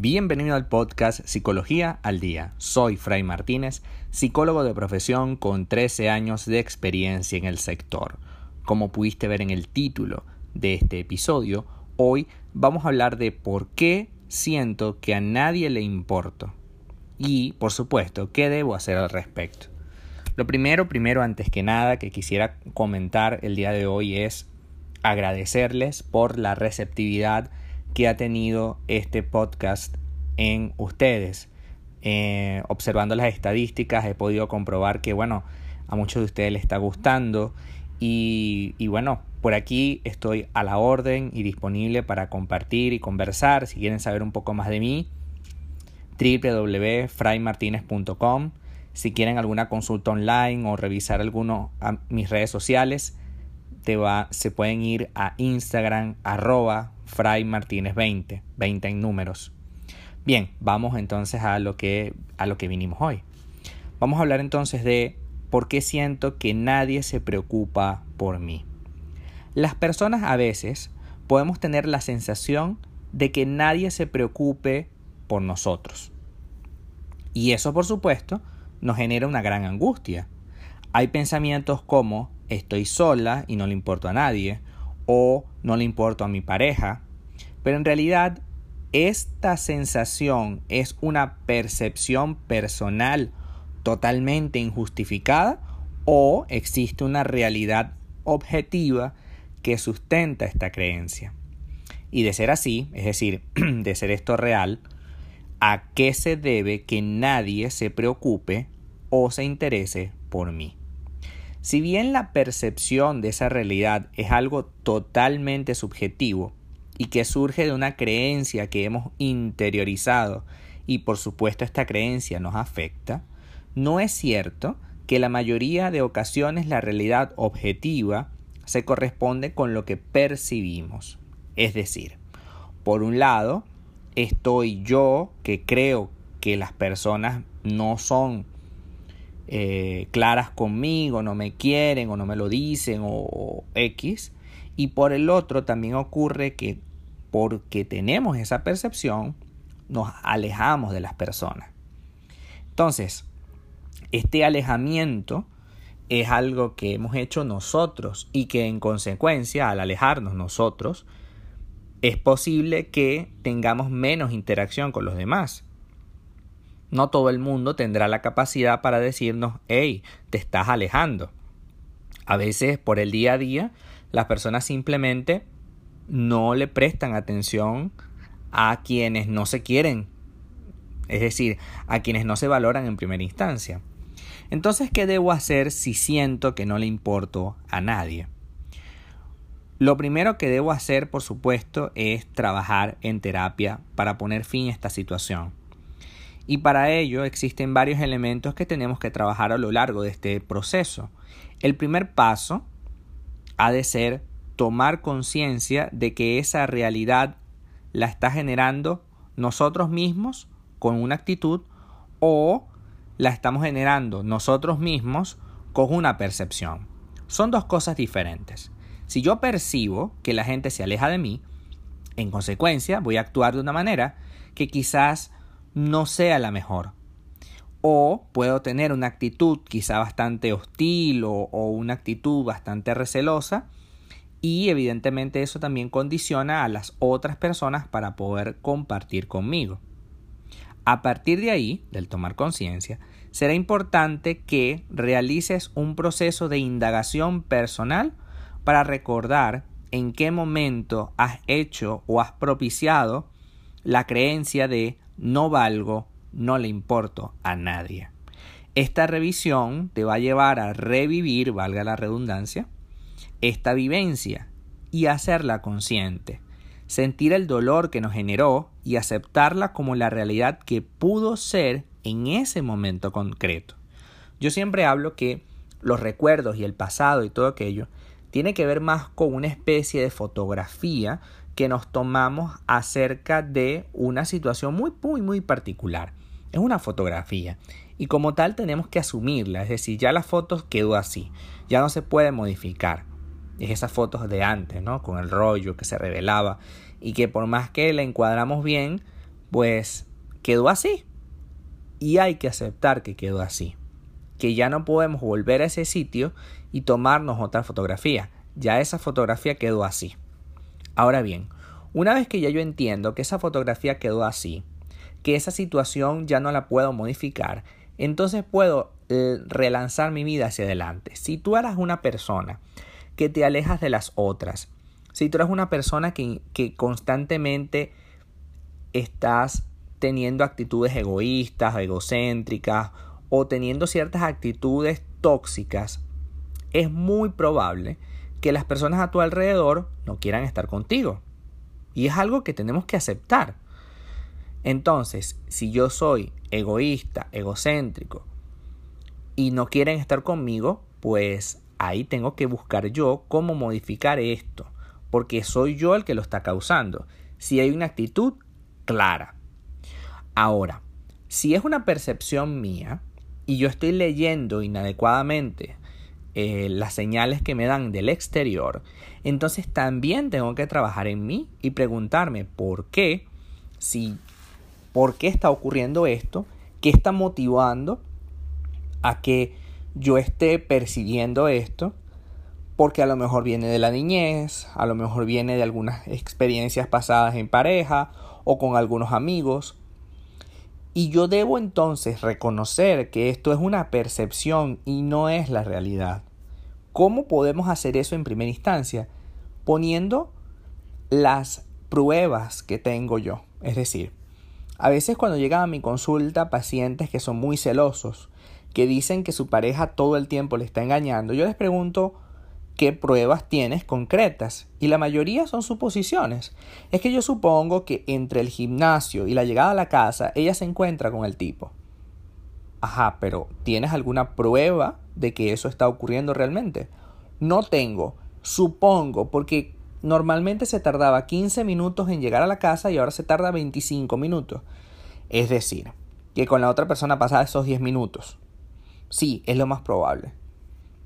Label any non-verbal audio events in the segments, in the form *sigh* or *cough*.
Bienvenido al podcast Psicología al Día. Soy Fray Martínez, psicólogo de profesión con 13 años de experiencia en el sector. Como pudiste ver en el título de este episodio, hoy vamos a hablar de por qué siento que a nadie le importo y, por supuesto, qué debo hacer al respecto. Lo primero, primero, antes que nada, que quisiera comentar el día de hoy es agradecerles por la receptividad que ha tenido este podcast en ustedes. Eh, observando las estadísticas he podido comprobar que, bueno, a muchos de ustedes les está gustando y, bueno, por aquí estoy a la orden y disponible para compartir y conversar. Si quieren saber un poco más de mí, www.fraymartinez.com. Si quieren alguna consulta online o revisar alguno a mis redes sociales, te va, se pueden ir a Instagram arroba fraymartinez20, 20 en números. Bien, vamos entonces a lo que a lo que vinimos hoy. Vamos a hablar entonces de por qué siento que nadie se preocupa por mí. Las personas a veces podemos tener la sensación de que nadie se preocupe por nosotros. Y eso, por supuesto, nos genera una gran angustia. Hay pensamientos como estoy sola y no le importo a nadie, o no le importo a mi pareja, pero en realidad esta sensación es una percepción personal totalmente injustificada o existe una realidad objetiva que sustenta esta creencia. Y de ser así, es decir, *clears throat* de ser esto real, ¿a qué se debe que nadie se preocupe o se interese por mí? Si bien la percepción de esa realidad es algo totalmente subjetivo y que surge de una creencia que hemos interiorizado y por supuesto esta creencia nos afecta, no es cierto que la mayoría de ocasiones la realidad objetiva se corresponde con lo que percibimos. Es decir, por un lado, estoy yo que creo que las personas no son eh, claras conmigo, no me quieren o no me lo dicen o, X. Y por el otro también ocurre que porque tenemos esa percepción, nos alejamos de las personas. Entonces, este alejamiento es algo que hemos hecho nosotros y que en consecuencia, al alejarnos nosotros, es posible que tengamos menos interacción con los demás. No todo el mundo tendrá la capacidad para decirnos, hey, te estás alejando. A veces por el día a día las personas simplemente no le prestan atención a quienes no se quieren, es decir, a quienes no se valoran en primera instancia. Entonces, ¿qué debo hacer si siento que no le importo a nadie? Lo primero que debo hacer, por supuesto, es trabajar en terapia para poner fin a esta situación. Y para ello existen varios elementos que tenemos que trabajar a lo largo de este proceso. El primer paso ha de ser tomar conciencia de que esa realidad la está generando nosotros mismos con una actitud o la estamos generando nosotros mismos con una percepción. Son dos cosas diferentes. Si yo percibo que la gente se aleja de mí, en consecuencia voy a actuar de una manera que quizás no sea la mejor. O puedo tener una actitud quizá bastante hostil o, o, una actitud bastante recelosa y evidentemente eso también condiciona a las otras personas para poder compartir conmigo. A partir de ahí, del tomar conciencia, será importante que realices un proceso de indagación personal para recordar en qué momento has hecho o has propiciado la creencia de no valgo, no le importo a nadie. Esta revisión te va a llevar a revivir, valga la redundancia, esta vivencia y hacerla consciente, sentir el dolor que nos generó y aceptarla como la realidad que pudo ser en ese momento concreto. Yo siempre hablo que los recuerdos y el pasado y todo aquello tiene que ver más con una especie de fotografía que nos tomamos acerca de una situación muy, muy, muy particular. Es una fotografía y como tal tenemos que asumirla, es decir, ya la foto quedó así, ya no se puede modificar. Es esas fotos de antes, ¿no? Con el rollo que se revelaba y que por más que la encuadramos bien, pues quedó así. Y hay que aceptar que quedó así. Que ya no podemos volver a ese sitio y tomarnos otra fotografía. Ya esa fotografía quedó así. Ahora bien, una vez que ya yo entiendo que esa fotografía quedó así, que esa situación ya no la puedo modificar, entonces puedo eh, relanzar mi vida hacia adelante. Si tú eras una persona que te alejas de las otras, si tú eres una persona que, que constantemente estás teniendo actitudes egoístas, egocéntricas o teniendo ciertas actitudes tóxicas, es muy probable que las personas a tu alrededor no quieran estar contigo. Y es algo que tenemos que aceptar. Entonces, si yo soy egoísta, egocéntrico, y no quieren estar conmigo, pues ahí tengo que buscar yo cómo modificar esto, porque soy yo el que lo está causando. Si hay una actitud clara. Ahora, si es una percepción mía y yo estoy leyendo inadecuadamente eh, las señales que me dan del exterior, entonces también tengo que trabajar en mí y preguntarme por qué, si, por qué está ocurriendo esto, qué está motivando a que yo esté percibiendo esto, porque a lo mejor viene de la niñez, a lo mejor viene de algunas experiencias pasadas en pareja o con algunos amigos. Y yo debo entonces reconocer que esto es una percepción y no es la realidad. ¿Cómo podemos hacer eso en primera instancia? Poniendo las pruebas que tengo yo. Es decir, a veces cuando llegan a mi consulta pacientes que son muy celosos, que dicen que su pareja todo el tiempo le está engañando, yo les pregunto, qué pruebas tienes concretas y la mayoría son suposiciones. Es que yo supongo que entre el gimnasio y la llegada a la casa ella se encuentra con el tipo. Ajá, pero ¿tienes alguna prueba de que eso está ocurriendo realmente? No tengo. Supongo, porque normalmente se tardaba 15 minutos en llegar a la casa y ahora se tarda 25 minutos. Es decir, que con la otra persona pasaba esos 10 minutos. Sí, es lo más probable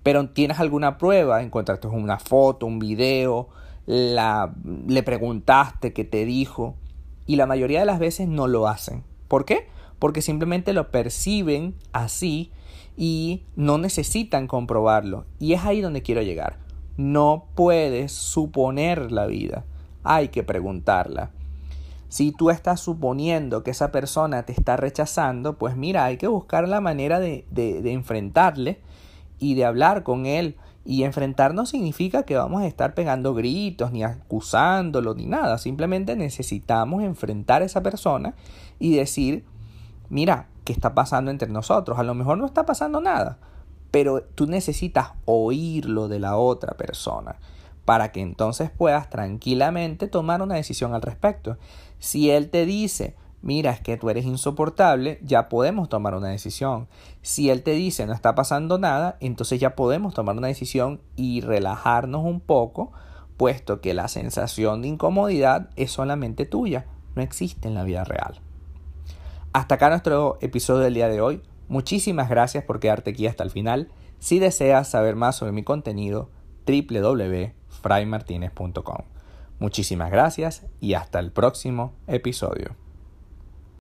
pero tienes alguna prueba, encontraste una foto, un video, la, le preguntaste qué te dijo y la mayoría de las veces no lo hacen. ¿Por qué? Porque simplemente lo perciben así y no necesitan comprobarlo. Y es ahí donde quiero llegar. No puedes suponer la vida, hay que preguntarla. Si tú estás suponiendo que esa persona te está rechazando, pues mira, hay que buscar la manera de, de, enfrentarle y de hablar con él. Y enfrentarnos significa que vamos a estar pegando gritos, ni acusándolo, ni nada. Simplemente necesitamos enfrentar a esa persona y decir, mira, ¿qué está pasando entre nosotros? A lo mejor no está pasando nada, pero tú necesitas oírlo de la otra persona para que entonces puedas tranquilamente tomar una decisión al respecto. Si él te dice, mira, es que tú eres insoportable, ya podemos tomar una decisión. Si él te dice no está pasando nada, entonces ya podemos tomar una decisión y relajarnos un poco, puesto que la sensación de incomodidad es solamente tuya, no existe en la vida real. Hasta acá nuestro episodio del día de hoy. Muchísimas gracias por quedarte aquí hasta el final. Si deseas saber más sobre mi contenido, www.fraymartinez.com. Muchísimas gracias y hasta el próximo episodio.